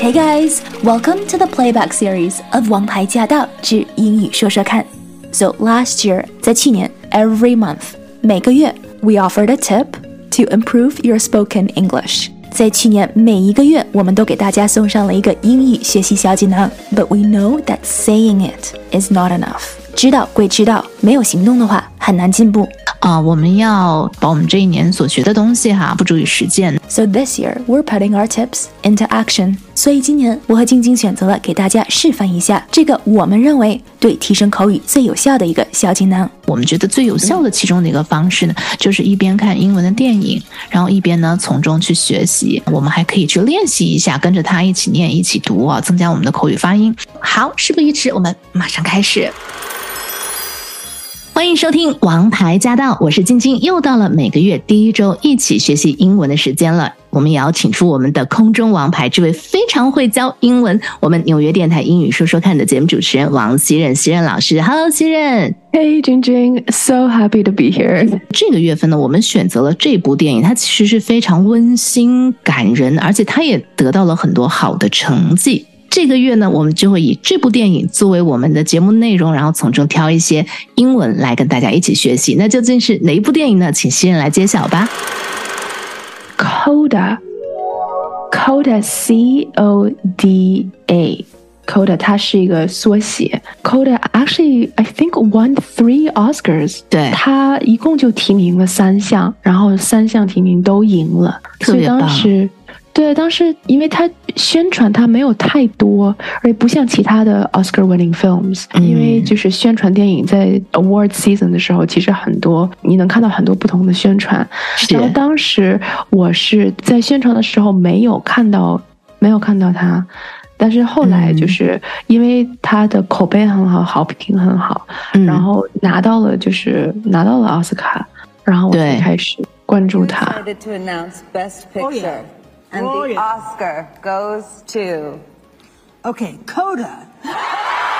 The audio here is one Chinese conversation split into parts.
Hey guys, welcome to the playback series of《王牌驾到之英语说说看》。So last year，在去年，every month，每个月，we offered a tip to improve your spoken English。在去年每一个月，我们都给大家送上了一个英语学习小锦囊。But we know that saying it is not enough。 知道归知道，没有行动的话，很难进步。啊，我们要把我们这一年所学的东西哈，付诸于实践。So this year we're putting our tips into action。所以今年我和晶晶选择了给大家示范一下这个我们认为对提升口语最有效的一个小锦囊。我们觉得最有效的其中的一个方式呢，就是一边看英文的电影，然后一边呢从中去学习。我们还可以去练习一下，跟着他一起念、一起读啊，增加我们的口语发音。好，事不宜迟，我们马上开始。欢迎收听《王牌驾到》，我是晶晶，又到了每个月第一周一起学习英文的时间了。我们也要请出我们的空中王牌，这位非常会教英文，我们纽约电台英语说说看的节目主持人王希任，希任老师。Hello，希任。Hey，晶晶，So happy to be here。这个月份呢，我们选择了这部电影，它其实是非常温馨感人，而且它也得到了很多好的成绩。这个月呢，我们就会以这部电影作为我们的节目内容，然后从中挑一些英文来跟大家一起学习。那究竟是哪一部电影呢？请新人来揭晓吧。Coda，Coda，C O D A，Coda，它是一个缩写。Coda，actually I think won three Oscars。对，它一共就提名了三项，然后三项提名都赢了，特别棒。对，当时因为它宣传它没有太多，而且不像其他的 Oscar-winning films，因为就是宣传电影在 Award season 的时候，其实很多你能看到很多不同的宣传。然后当时我是在宣传的时候没有看到，没有看到它，但是后来就是因为它的口碑很好，好评很好，然后拿到了就是拿到了奥斯卡，然后我才开始关注它。And oh, the yeah. Oscar goes to. Okay, Coda.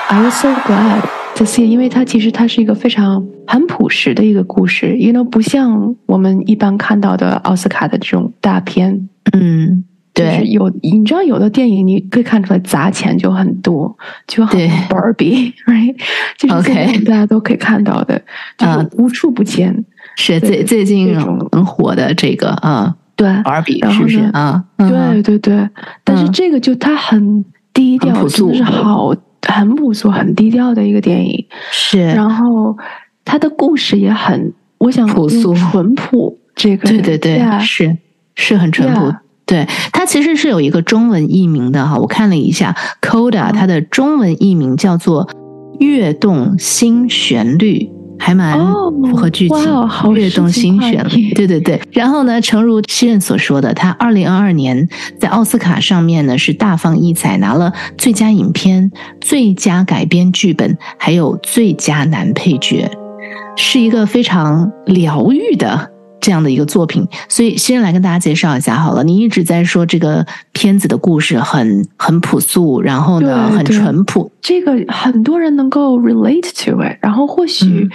I was so glad to see，因为它其实它是一个非常很朴实的一个故事，you know，不像我们一般看到的奥斯卡的这种大片。嗯，对，有你知道有的电影你可以看出来砸钱就很多，就很 Barbie，right？就是大家都可以看到的，就是无处不见。是最最近很火的这个啊。对，尔比是不是啊？对对对，但是这个就它很低调，真的是好很朴素、很低调的一个电影。是，然后它的故事也很，我想朴素、淳朴。这个对对对，是是很淳朴。对，它其实是有一个中文译名的哈，我看了一下，Coda，它的中文译名叫做《跃动新旋律》。还蛮符合剧情，跃动心弦了。对对对，然后呢，诚如西任所说的，他二零二二年在奥斯卡上面呢是大放异彩，拿了最佳影片、最佳改编剧本，还有最佳男配角，是一个非常疗愈的。这样的一个作品，所以先来跟大家介绍一下好了。你一直在说这个片子的故事很很朴素，然后呢很淳朴，这个很多人能够 relate to it。然后或许、嗯、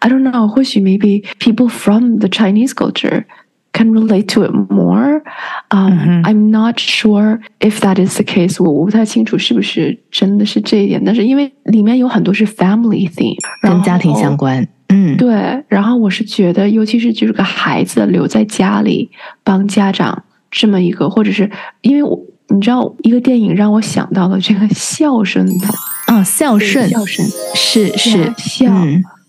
I don't know，或许 maybe people from the Chinese culture can relate to it more. Um, I'm not sure if that is the case. 我我不太清楚是不是真的是这一点，但是因为里面有很多是 family theme，跟家庭相关。嗯，对。然后我是觉得，尤其是就是个孩子留在家里帮家长这么一个，或者是因为我你知道，一个电影让我想到了这个孝顺的。啊，孝顺，孝顺是是。孝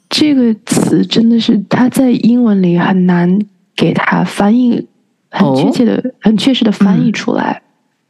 这个词真的是它在英文里很难给它翻译很确切的、很确实的翻译出来。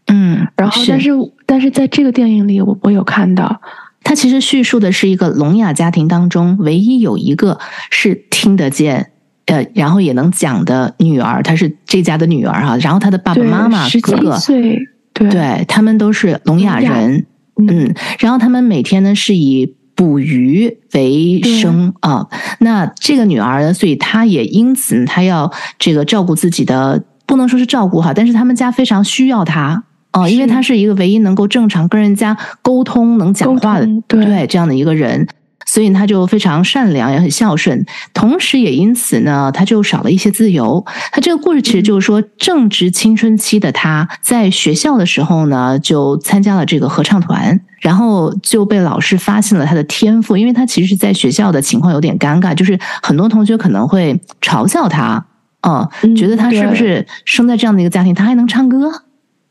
嗯，然后但是但是在这个电影里，我我有看到。它其实叙述的是一个聋哑家庭当中唯一有一个是听得见，呃，然后也能讲的女儿，她是这家的女儿哈。然后她的爸爸妈妈哥哥，对，对他们都是聋哑人，嗯。然后他们每天呢是以捕鱼为生啊。那这个女儿呢，所以她也因此她要这个照顾自己的，不能说是照顾哈，但是他们家非常需要她。哦，因为他是一个唯一能够正常跟人家沟通、能讲话的，对。这样的一个人，所以他就非常善良，也很孝顺，同时也因此呢，他就少了一些自由。他这个故事其实就是说，正值青春期的他在学校的时候呢，就参加了这个合唱团，然后就被老师发现了他的天赋，因为他其实在学校的情况有点尴尬，就是很多同学可能会嘲笑他，嗯，觉得他是不是生在这样的一个家庭，他还能唱歌。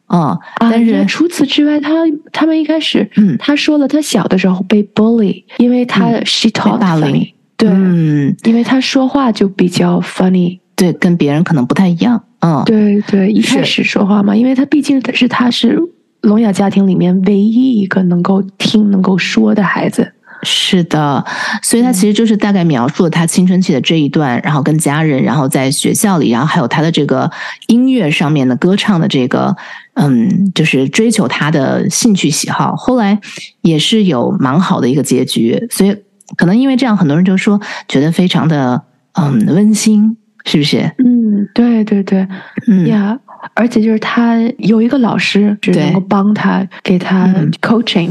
哦，但是除此之外，他他们一开始，嗯，他说了，他小的时候被 bully，因为他 she talk funny，对，嗯，因为他说话就比较 funny，对，跟别人可能不太一样，嗯，对对，一开始说话嘛，因为他毕竟是他是聋哑家庭里面唯一一个能够听、能够说的孩子。是的，所以他其实就是大概描述了他青春期的这一段，然后跟家人，然后在学校里，然后还有他的这个音乐上面的歌唱的这个，嗯，就是追求他的兴趣喜好。后来也是有蛮好的一个结局，所以可能因为这样，很多人就说觉得非常的嗯温馨，是不是？嗯，对对对，嗯呀，而且就是他有一个老师，就能够帮他给他 coaching。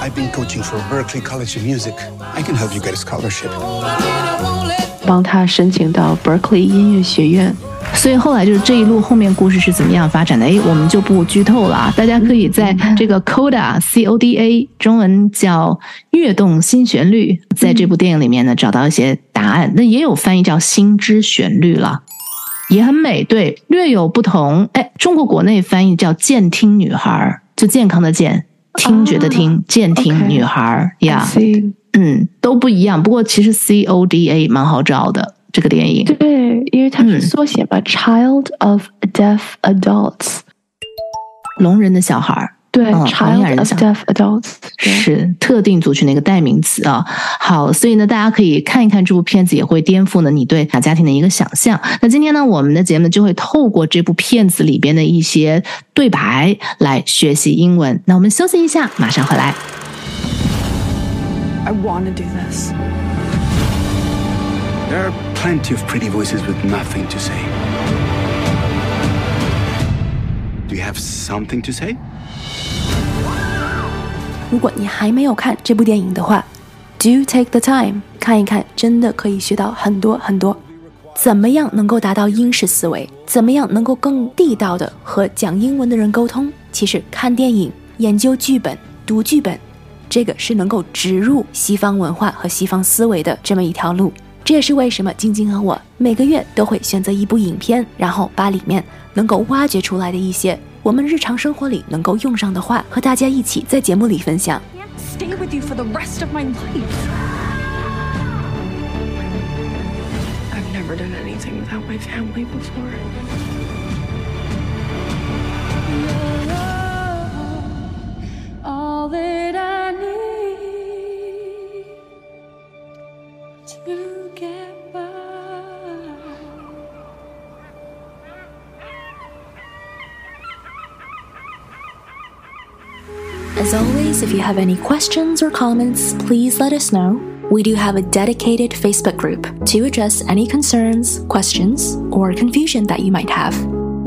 I've been coaching for Berkeley College of Music. I can help you get a scholarship. 帮他申请到 Berkeley 音乐学院。所以后来就是这一路后面故事是怎么样发展的？哎，我们就不剧透了啊，大家可以在这个 Coda C O D A 中文叫跃动新旋律，在这部电影里面呢找到一些答案。那也有翻译叫心之旋律了，也很美，对，略有不同。哎，中国国内翻译叫健听女孩，就健康的健。听觉的听，健听女孩呀，嗯，都不一样。不过其实 C O D A 蛮好找的，这个电影。对，因为它是缩写吧，Child of Deaf Adults，聋人的小孩儿。对，Child of Deaf Adults 是特定族群的一个代名词啊。好，所以呢，大家可以看一看这部片子，也会颠覆呢你对大家庭的一个想象。那今天呢，我们的节目就会透过这部片子里边的一些对白来学习英文。那我们休息一下，马上回来。I want to do this. There are plenty of pretty voices with nothing to say. Do you have something to say? 如果你还没有看这部电影的话，Do take the time 看一看，真的可以学到很多很多。怎么样能够达到英式思维？怎么样能够更地道的和讲英文的人沟通？其实看电影、研究剧本、读剧本，这个是能够植入西方文化和西方思维的这么一条路。这也是为什么晶晶和我每个月都会选择一部影片，然后把里面能够挖掘出来的一些。我们日常生活里能够用上的话，和大家一起在节目里分享。Stay with you for the rest of my life. I've never done anything without my family before. As always, if you have any questions or comments, please let us know. We do have a dedicated Facebook group to address any concerns, questions, or confusion that you might have.